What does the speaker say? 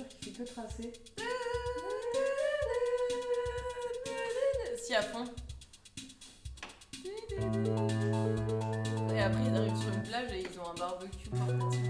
voiture qui fait que tracer. Si à fond. Et après ils arrivent sur une plage et ils ont un barbecue portatif.